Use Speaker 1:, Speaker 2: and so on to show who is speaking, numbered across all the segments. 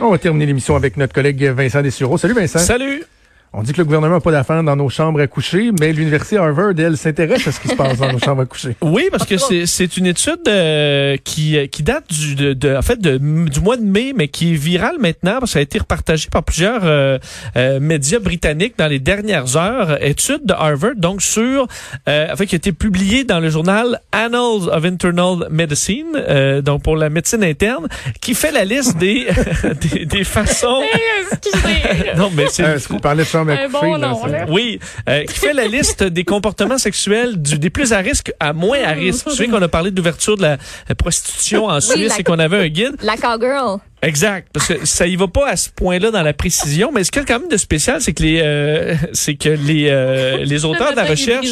Speaker 1: On va terminer l'émission avec notre collègue Vincent Dessureau. Salut Vincent.
Speaker 2: Salut!
Speaker 1: On dit que le gouvernement n'a pas d'affaires dans nos chambres à coucher, mais l'université Harvard, elle, s'intéresse à ce qui se passe dans nos chambres à coucher.
Speaker 2: Oui, parce que c'est c'est une étude euh, qui euh, qui date du de, de- en fait de, du mois de mai, mais qui est virale maintenant parce que ça a été repartagé par plusieurs euh, euh, médias britanniques dans les dernières heures. Étude de Harvard, donc sur euh, en fait qui a été publiée dans le journal Annals of Internal Medicine, euh, donc pour la médecine interne, qui fait la liste des des, des façons.
Speaker 3: Excusez.
Speaker 2: non, mais c'est
Speaker 3: Un
Speaker 1: coucher?
Speaker 3: bon
Speaker 1: là,
Speaker 3: nom, là.
Speaker 2: Oui, euh, qui fait la liste des comportements sexuels du, des plus à risque à moins à risque. Vous savez qu'on a parlé d'ouverture de la prostitution en Suisse
Speaker 3: la-
Speaker 2: et qu'on avait un guide.
Speaker 3: La cowgirl.
Speaker 2: Exact, parce que ça y va pas à ce point-là dans la précision, mais ce qu'il y a quand même de spécial, c'est que les euh, c'est que les euh, les auteurs de la recherche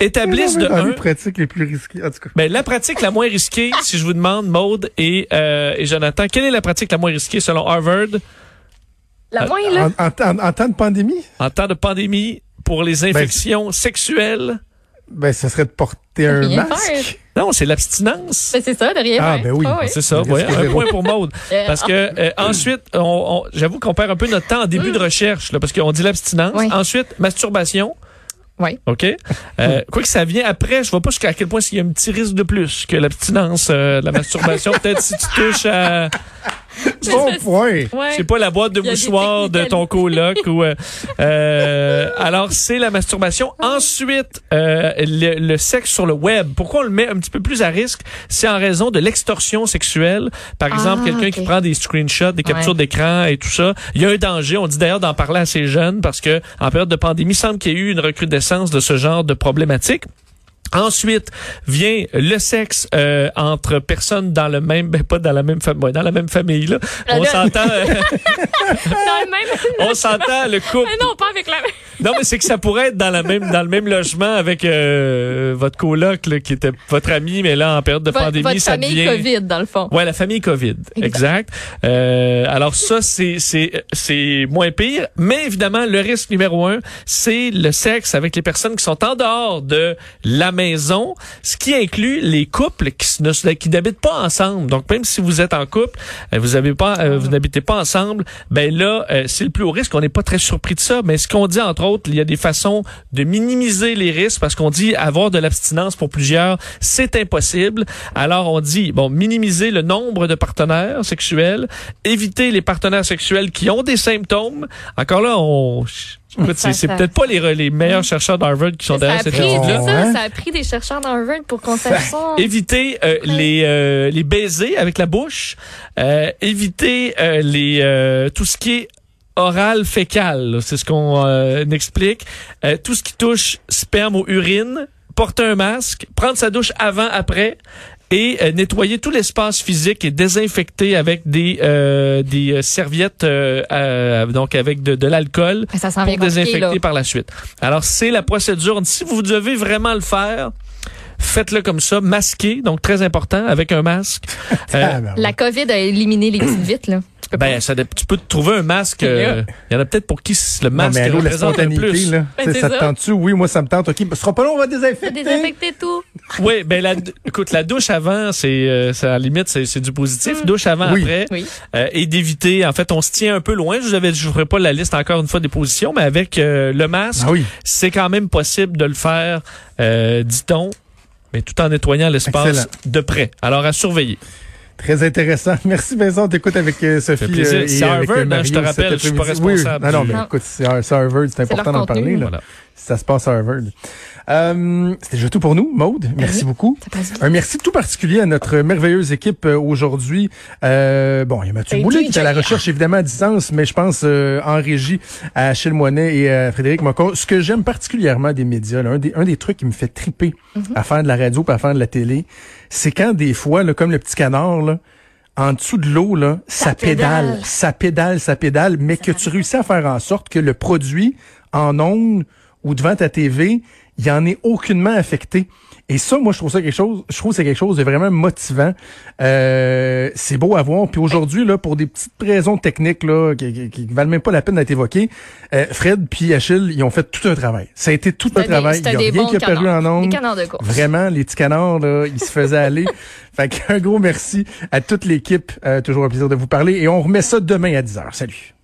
Speaker 2: établissent de
Speaker 1: Dans les
Speaker 2: un
Speaker 1: pratiques les plus risquées. En tout cas.
Speaker 2: ben, la pratique la moins risquée, si je vous demande, Maude et, euh, et Jonathan, quelle est la pratique la moins risquée selon Harvard?
Speaker 3: La moins, là.
Speaker 1: En, en- en- en temps de pandémie,
Speaker 2: en temps de pandémie pour les infections sexuelles?
Speaker 1: ben, ce serait de porter un masque.
Speaker 3: faire.
Speaker 2: Non, c'est l'abstinence.
Speaker 3: Ben, c'est ça, de rien
Speaker 1: Ah,
Speaker 3: faire.
Speaker 1: ben oui.
Speaker 3: Ah,
Speaker 2: C'est ça, ouais, un point pour Maude.
Speaker 3: Euh,
Speaker 2: Parce que euh, ensuite, on, on- j'avoue qu'on perd un peu notre temps en début de recherche, là, parce qu'on dit l'abstinence.
Speaker 3: Oui.
Speaker 2: Ensuite, masturbation.
Speaker 3: Oui.
Speaker 2: OK? Euh, quoi que ça vient après, je vois pas jusqu'à quel point s'il y a un petit risque de plus que l'abstinence, euh, la masturbation. Peut-être si tu touches à,
Speaker 1: Bon point.
Speaker 3: Ouais.
Speaker 2: sais pas, la boîte de mouchoirs de ton coloc ou euh, euh, alors c'est la masturbation. Ensuite, euh, le, le sexe sur le web. Pourquoi on le met un petit peu plus à risque? C'est en raison de l'extorsion sexuelle. Par exemple,
Speaker 3: Ah,
Speaker 2: quelqu'un
Speaker 3: ok.
Speaker 2: qui prend des screenshots, des captures
Speaker 3: Ouais.
Speaker 2: d'écran et tout ça. Il y a un danger. On dit d'ailleurs d'en parler à ces jeunes parce que en période de pandémie, il semble qu'il y ait eu une recrudescence de ce genre de problématiques. Ensuite vient le sexe euh, entre personnes dans le même, ben pas dans la même famille, dans la même famille là. On s'entend, euh,
Speaker 3: Dans le même.
Speaker 2: on s'entend le couple.
Speaker 3: Non, pas avec la même.
Speaker 2: Non mais c'est que ça pourrait être dans la même dans le même logement avec euh, votre coloc là, qui était votre ami, mais là en période de
Speaker 3: Votre,
Speaker 2: pandémie
Speaker 3: votre
Speaker 2: ça
Speaker 3: famille
Speaker 2: devient.
Speaker 3: COVID, dans le fond.
Speaker 2: Ouais, la famille COVID, exact. Euh, alors ça, c'est c'est c'est moins pire, mais évidemment le risque numéro un, c'est le sexe avec les personnes qui sont en dehors de la maison, ce qui inclut les couples qui n'habitent pas ensemble. Donc même si vous êtes en couple, euh, euh, vous n'habitez pas ensemble, ben là euh, c'est le plus haut risque. On n'est pas très surpris de ça, mais ce qu'on dit entre autres, il y a des façons de minimiser les risques parce qu'on dit avoir de l'abstinence pour plusieurs, c'est impossible. Alors on dit bon minimiser le nombre de partenaires sexuels, éviter les partenaires sexuels qui ont des symptômes. Encore là, on c'est peut-être pas les, les meilleurs chercheurs d'Harvard qui sont derrière cette
Speaker 3: pris,
Speaker 2: étude
Speaker 3: c'est
Speaker 2: là.
Speaker 1: là.
Speaker 3: ça,
Speaker 1: Ouais.
Speaker 3: ça a pris des chercheurs d'Harvard pour qu'on sache ça.
Speaker 2: Éviter euh, les euh, les baisers avec la bouche, euh, éviter euh, les euh, tout ce qui est oral fécal, là, c'est ce qu'on euh, explique, Euh, tout ce qui touche sperme ou urine, porter un masque, prendre sa douche avant après et euh, nettoyer tout l'espace physique et désinfecter avec des euh, des euh, serviettes euh, euh, donc avec de, de l'alcool pour désinfecter
Speaker 3: là.
Speaker 2: par la suite. Alors, c'est la procédure. Si vous devez vraiment le faire, faites-le comme ça, masqué, donc très important, avec un masque. Euh,
Speaker 1: Ah, ben,
Speaker 3: La COVID a éliminé les petites vites, là. Tu peux pas.
Speaker 2: ben, ça, tu peux te trouver un masque. euh, Il y en a peut-être pour qui le
Speaker 1: non,
Speaker 2: masque
Speaker 1: mais allô, la
Speaker 2: le plus.
Speaker 1: là.
Speaker 3: Ben, c'est
Speaker 1: ça te
Speaker 3: ça.
Speaker 1: tente-tu? Oui, moi, ça me tente. OK, ce sera pas long, on va désinfecter.
Speaker 3: Désinfecter tout.
Speaker 2: Oui, ben la, écoute, la douche avant, c'est, euh, c'est à la limite, c'est, du positif. Douche avant,
Speaker 1: Oui.
Speaker 2: après,
Speaker 3: Oui.
Speaker 2: euh, et d'éviter. En fait, on se tient un peu loin. Je vous avais, je vous ferai pas la liste encore une fois des positions, mais avec euh, le masque,
Speaker 1: Ah oui.
Speaker 2: c'est quand même possible de le faire, euh, dit-on, mais tout en nettoyant l'espace de près. Alors à surveiller.
Speaker 1: Très intéressant. Merci Vincent. On t'écoute avec euh, Sophie. euh, et
Speaker 2: C'est
Speaker 1: avec,
Speaker 2: Harvard,
Speaker 1: euh,
Speaker 2: hein, je te rappelle, je suis pas responsable
Speaker 1: Oui, non, non, mais écoute, c'est Har- c'est Harvard, c'est important d'en parler. Là.
Speaker 2: Voilà.
Speaker 1: Ça se passe à Harvard. Euh, C'était déjà tout pour nous, Maude. Merci beaucoup.
Speaker 3: Passe vite.
Speaker 1: Un merci tout particulier à notre merveilleuse équipe euh, aujourd'hui. Euh, bon, il y a Mathieu
Speaker 3: Ben,
Speaker 1: Boulet qui est à la recherche évidemment à distance, mais je pense euh, en régie à Achille Moinet et à Frédéric Mocon. Ce que j'aime particulièrement des médias, là, un, des, un des trucs qui me fait triper
Speaker 3: Mhm.
Speaker 1: à faire de la radio et à faire de la télé, c'est quand des fois, là, comme le petit canard, là, en dessous de l'eau, là, ça,
Speaker 3: Ça
Speaker 1: pédale,
Speaker 3: pédale.
Speaker 1: ça pédale, ça pédale, mais que tu réussis à faire en sorte que le produit en ondes ou devant ta TV, il y en est aucunement affecté. Et ça, moi, je trouve ça quelque chose, je trouve que c'est quelque chose de vraiment motivant. Euh, c'est beau à voir. Puis aujourd'hui, là, pour des petites raisons techniques, là, qui, qui, qui valent même pas la peine d'être évoquées, euh, Fred puis Achille, ils ont fait tout un travail. Ça a été tout un
Speaker 3: des-
Speaker 1: travail. Il y
Speaker 3: c'était
Speaker 1: a rien qui a
Speaker 3: canards.
Speaker 1: en
Speaker 3: course.
Speaker 1: Vraiment, les petits canards, là, ils se faisaient aller. Fait qu'un gros merci à toute l'équipe. Euh, toujours un plaisir de vous parler. Et on remet ça demain à 10h. Salut.